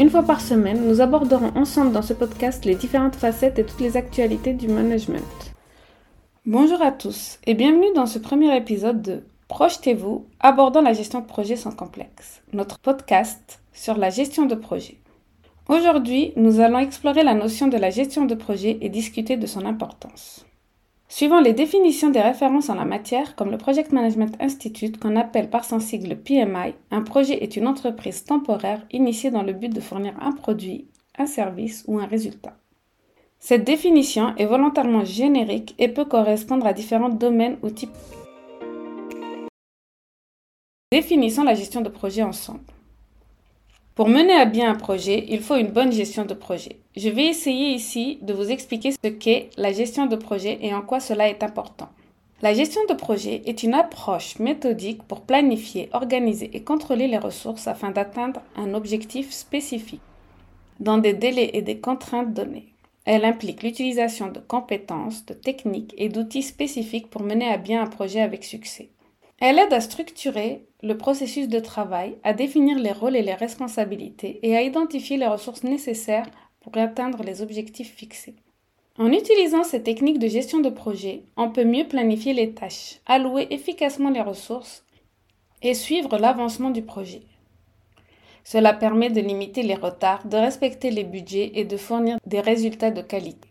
Une fois par semaine, nous aborderons ensemble dans ce podcast les différentes facettes et toutes les actualités du management. Bonjour à tous et bienvenue dans ce premier épisode de Projetez-vous abordant la gestion de projet sans complexe, notre podcast sur la gestion de projet. Aujourd'hui, nous allons explorer la notion de la gestion de projet et discuter de son importance. Suivant les définitions des références en la matière, comme le Project Management Institute, qu'on appelle par son sigle PMI, un projet est une entreprise temporaire initiée dans le but de fournir un produit, un service ou un résultat. Cette définition est volontairement générique et peut correspondre à différents domaines ou types. Définissons la gestion de projet ensemble. Pour mener à bien un projet, il faut une bonne gestion de projet. Je vais essayer ici de vous expliquer ce qu'est la gestion de projet et en quoi cela est important. La gestion de projet est une approche méthodique pour planifier, organiser et contrôler les ressources afin d'atteindre un objectif spécifique, dans des délais et des contraintes données. Elle implique l'utilisation de compétences, de techniques et d'outils spécifiques pour mener à bien un projet avec succès. Elle aide à structurer le processus de travail, à définir les rôles et les responsabilités et à identifier les ressources nécessaires pour atteindre les objectifs fixés. En utilisant ces techniques de gestion de projet, on peut mieux planifier les tâches, allouer efficacement les ressources et suivre l'avancement du projet. Cela permet de limiter les retards, de respecter les budgets et de fournir des résultats de qualité.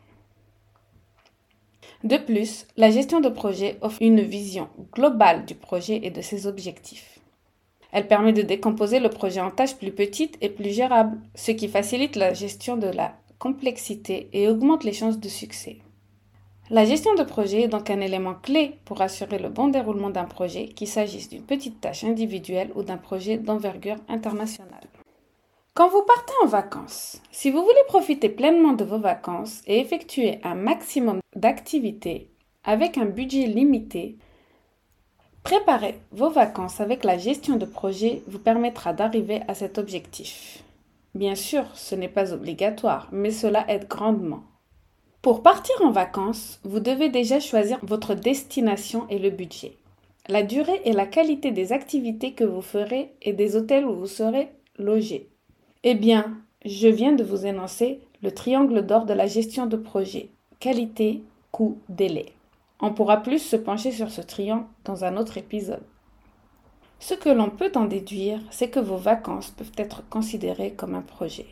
De plus, la gestion de projet offre une vision globale du projet et de ses objectifs. Elle permet de décomposer le projet en tâches plus petites et plus gérables, ce qui facilite la gestion de la complexité et augmente les chances de succès. La gestion de projet est donc un élément clé pour assurer le bon déroulement d'un projet, qu'il s'agisse d'une petite tâche individuelle ou d'un projet d'envergure internationale. Quand vous partez en vacances, si vous voulez profiter pleinement de vos vacances et effectuer un maximum d'activités avec un budget limité, préparer vos vacances avec la gestion de projet vous permettra d'arriver à cet objectif. Bien sûr, ce n'est pas obligatoire, mais cela aide grandement. Pour partir en vacances, vous devez déjà choisir votre destination et le budget, la durée et la qualité des activités que vous ferez et des hôtels où vous serez logé. Eh bien, je viens de vous énoncer le triangle d'or de la gestion de projet. Qualité, coût, délai. On pourra plus se pencher sur ce triangle dans un autre épisode. Ce que l'on peut en déduire, c'est que vos vacances peuvent être considérées comme un projet.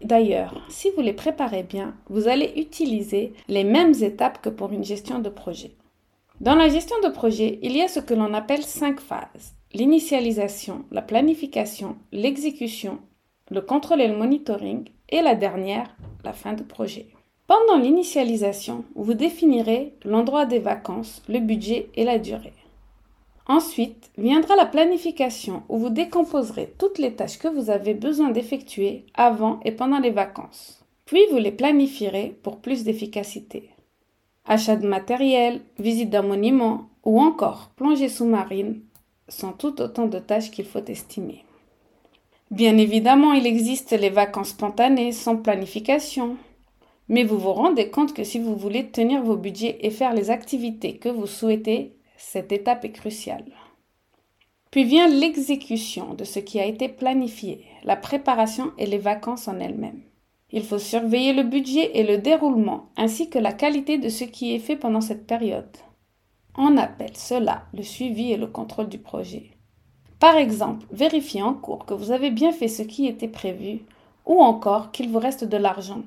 D'ailleurs, si vous les préparez bien, vous allez utiliser les mêmes étapes que pour une gestion de projet. Dans la gestion de projet, il y a ce que l'on appelle cinq phases l'initialisation, la planification, l'exécution, le contrôle et le monitoring, et la dernière, la fin de projet. Pendant l'initialisation, vous définirez l'endroit des vacances, le budget et la durée. Ensuite viendra la planification où vous décomposerez toutes les tâches que vous avez besoin d'effectuer avant et pendant les vacances. Puis vous les planifierez pour plus d'efficacité. Achat de matériel, visite d'un monument ou encore plongée sous-marine sont tout autant de tâches qu'il faut estimer. Bien évidemment, il existe les vacances spontanées sans planification. Mais vous vous rendez compte que si vous voulez tenir vos budgets et faire les activités que vous souhaitez, cette étape est cruciale. Puis vient l'exécution de ce qui a été planifié, la préparation et les vacances en elles-mêmes. Il faut surveiller le budget et le déroulement, ainsi que la qualité de ce qui est fait pendant cette période. On appelle cela le suivi et le contrôle du projet. Par exemple, vérifier en cours que vous avez bien fait ce qui était prévu ou encore qu'il vous reste de l'argent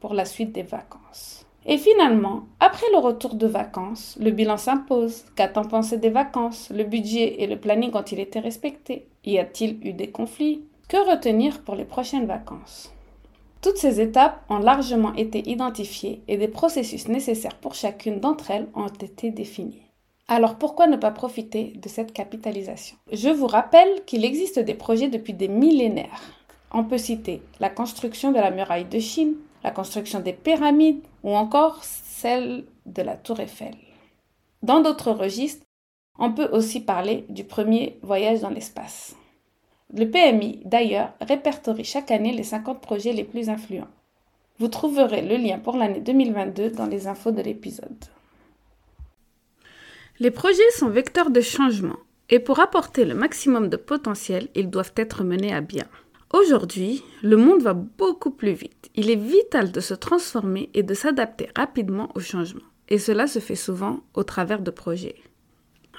pour la suite des vacances. Et finalement, après le retour de vacances, le bilan s'impose. Qu'a-t-on pensé des vacances Le budget et le planning ont-ils été respectés? Y a-t-il eu des conflits? Que retenir pour les prochaines vacances? Toutes ces étapes ont largement été identifiées et des processus nécessaires pour chacune d'entre elles ont été définis. Alors pourquoi ne pas profiter de cette capitalisation? Je vous rappelle qu'il existe des projets depuis des millénaires. on peut citer la construction de la muraille de Chine, la construction des pyramides ou encore celle de la tour Eiffel. Dans d'autres registres, on peut aussi parler du premier voyage dans l'espace. Le PMI, d'ailleurs, répertorie chaque année les 50 projets les plus influents. Vous trouverez le lien pour l'année 2022 dans les infos de l'épisode. Les projets sont vecteurs de changement et pour apporter le maximum de potentiel, ils doivent être menés à bien. Aujourd'hui, le monde va beaucoup plus vite. Il est vital de se transformer et de s'adapter rapidement au changement. Et cela se fait souvent au travers de projets.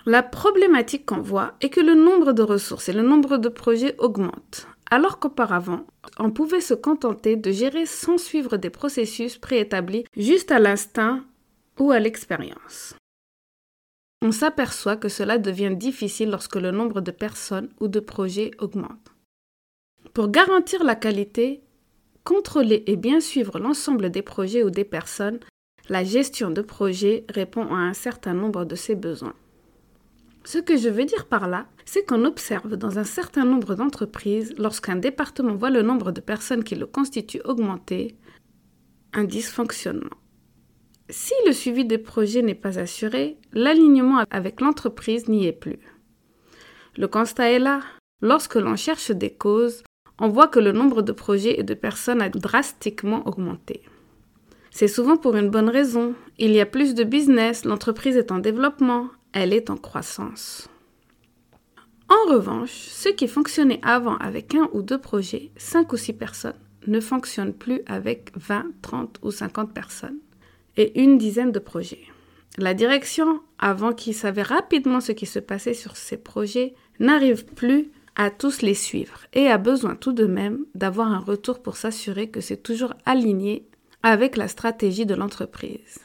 La problématique qu'on voit est que le nombre de ressources et le nombre de projets augmentent, alors qu'auparavant, on pouvait se contenter de gérer sans suivre des processus préétablis juste à l'instinct ou à l'expérience. On s'aperçoit que cela devient difficile lorsque le nombre de personnes ou de projets augmente. Pour garantir la qualité, contrôler et bien suivre l'ensemble des projets ou des personnes, la gestion de projet répond à un certain nombre de ces besoins. Ce que je veux dire par là, c'est qu'on observe dans un certain nombre d'entreprises, lorsqu'un département voit le nombre de personnes qui le constituent augmenter, un dysfonctionnement. Si le suivi des projets n'est pas assuré, l'alignement avec l'entreprise n'y est plus. Le constat est là. Lorsque l'on cherche des causes, on voit que le nombre de projets et de personnes a drastiquement augmenté. C'est souvent pour une bonne raison. Il y a plus de business, l'entreprise est en développement, elle est en croissance. En revanche, ce qui fonctionnait avant avec un ou deux projets, cinq ou six personnes, ne fonctionne plus avec 20, 30 ou 50 personnes et une dizaine de projets. La direction, avant qu'il savait rapidement ce qui se passait sur ces projets, n'arrive plus à tous les suivre et a besoin tout de même d'avoir un retour pour s'assurer que c'est toujours aligné avec la stratégie de l'entreprise.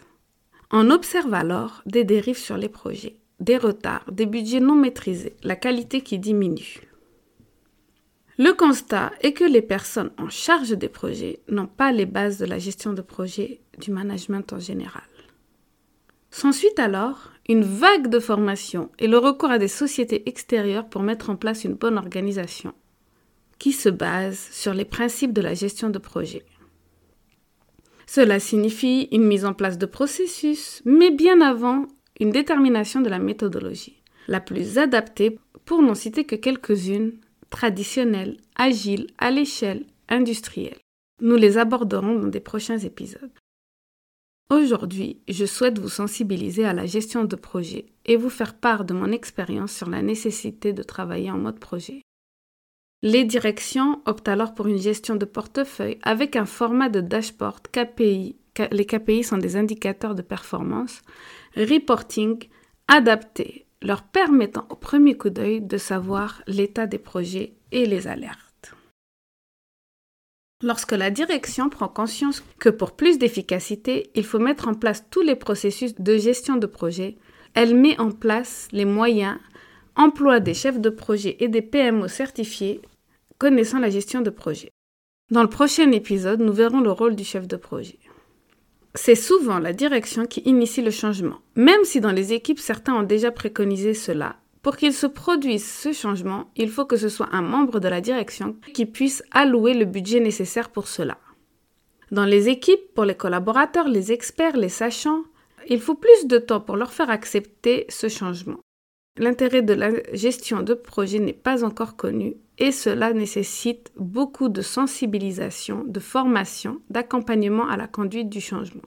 On observe alors des dérives sur les projets, des retards, des budgets non maîtrisés, la qualité qui diminue. Le constat est que les personnes en charge des projets n'ont pas les bases de la gestion de projet, du management en général. S'ensuit alors une vague de formation et le recours à des sociétés extérieures pour mettre en place une bonne organisation qui se base sur les principes de la gestion de projet. Cela signifie une mise en place de processus, mais bien avant, une détermination de la méthodologie, la plus adaptée, pour n'en citer que quelques-unes, traditionnelles, agiles, à l'échelle industrielle. Nous les aborderons dans des prochains épisodes. Aujourd'hui, je souhaite vous sensibiliser à la gestion de projet et vous faire part de mon expérience sur la nécessité de travailler en mode projet. Les directions optent alors pour une gestion de portefeuille avec un format de dashboard KPI. Les KPI sont des indicateurs de performance, reporting adapté leur permettant au premier coup d'œil de savoir l'état des projets et les alertes. Lorsque la direction prend conscience que pour plus d'efficacité, il faut mettre en place tous les processus de gestion de projet, elle met en place les moyens, emploie des chefs de projet et des PMO certifiés connaissant la gestion de projet. Dans le prochain épisode, nous verrons le rôle du chef de projet c'est souvent la direction qui initie le changement, même si dans les équipes certains ont déjà préconisé cela. Pour qu'il se produise ce changement, il faut que ce soit un membre de la direction qui puisse allouer le budget nécessaire pour cela. Dans les équipes, pour les collaborateurs, les experts, les sachants, il faut plus de temps pour leur faire accepter ce changement. L'intérêt de la gestion de projet n'est pas encore connu et cela nécessite beaucoup de sensibilisation, de formation, d'accompagnement à la conduite du changement.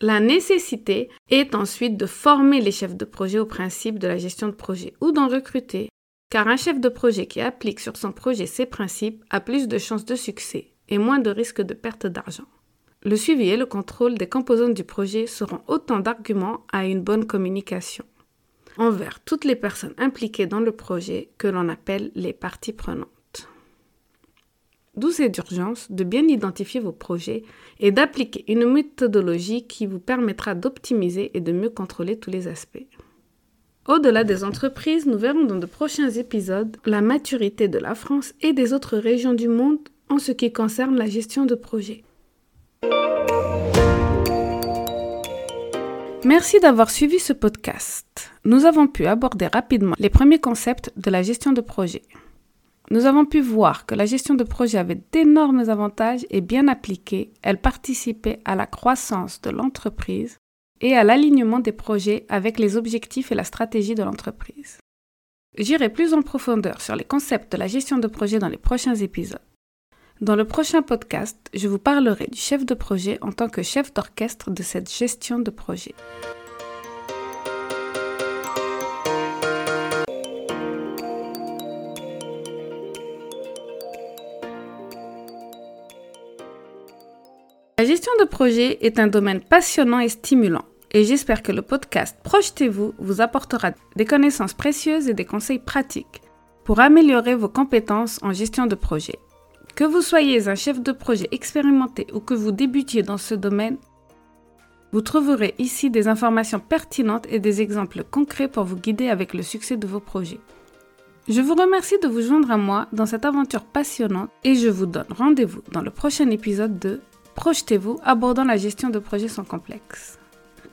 La nécessité est ensuite de former les chefs de projet au principe de la gestion de projet ou d'en recruter, car un chef de projet qui applique sur son projet ces principes a plus de chances de succès et moins de risques de perte d'argent. Le suivi et le contrôle des composantes du projet seront autant d'arguments à une bonne communication envers toutes les personnes impliquées dans le projet que l'on appelle les parties prenantes. D'où c'est d'urgence de bien identifier vos projets et d'appliquer une méthodologie qui vous permettra d'optimiser et de mieux contrôler tous les aspects. Au-delà des entreprises, nous verrons dans de prochains épisodes la maturité de la France et des autres régions du monde en ce qui concerne la gestion de projets. Merci d'avoir suivi ce podcast. Nous avons pu aborder rapidement les premiers concepts de la gestion de projet. nous avons pu voir que la gestion de projet avait d'énormes avantages et bien appliquée, elle participait à la croissance de l'entreprise et à l'alignement des projets avec les objectifs et la stratégie de l'entreprise. J'irai plus en profondeur sur les concepts de la gestion de projet dans les prochains épisodes. Dans le prochain podcast, je vous parlerai du chef de projet en tant que chef d'orchestre de cette gestion de projet. La gestion de projet est un domaine passionnant et stimulant et j'espère que le podcast Projetez-vous vous apportera des connaissances précieuses et des conseils pratiques pour améliorer vos compétences en gestion de projet. Que vous soyez un chef de projet expérimenté ou que vous débutiez dans ce domaine, vous trouverez ici des informations pertinentes et des exemples concrets pour vous guider avec le succès de vos projets. Je vous remercie de vous joindre à moi dans cette aventure passionnante et je vous donne rendez-vous dans le prochain épisode de Projetez-vous abordant la gestion de projets sans complexe.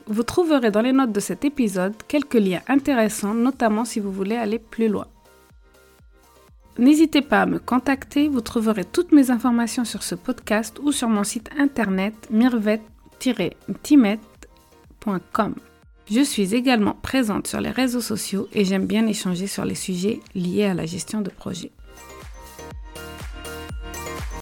Vous trouverez dans les notes de cet épisode quelques liens intéressants, notamment si vous voulez aller plus loin. N'hésitez pas à me contacter, vous trouverez toutes mes informations sur ce podcast ou sur mon site internet mirvet-timet.com. Je suis également présente sur les réseaux sociaux et j'aime bien échanger sur les sujets liés à la gestion de projet.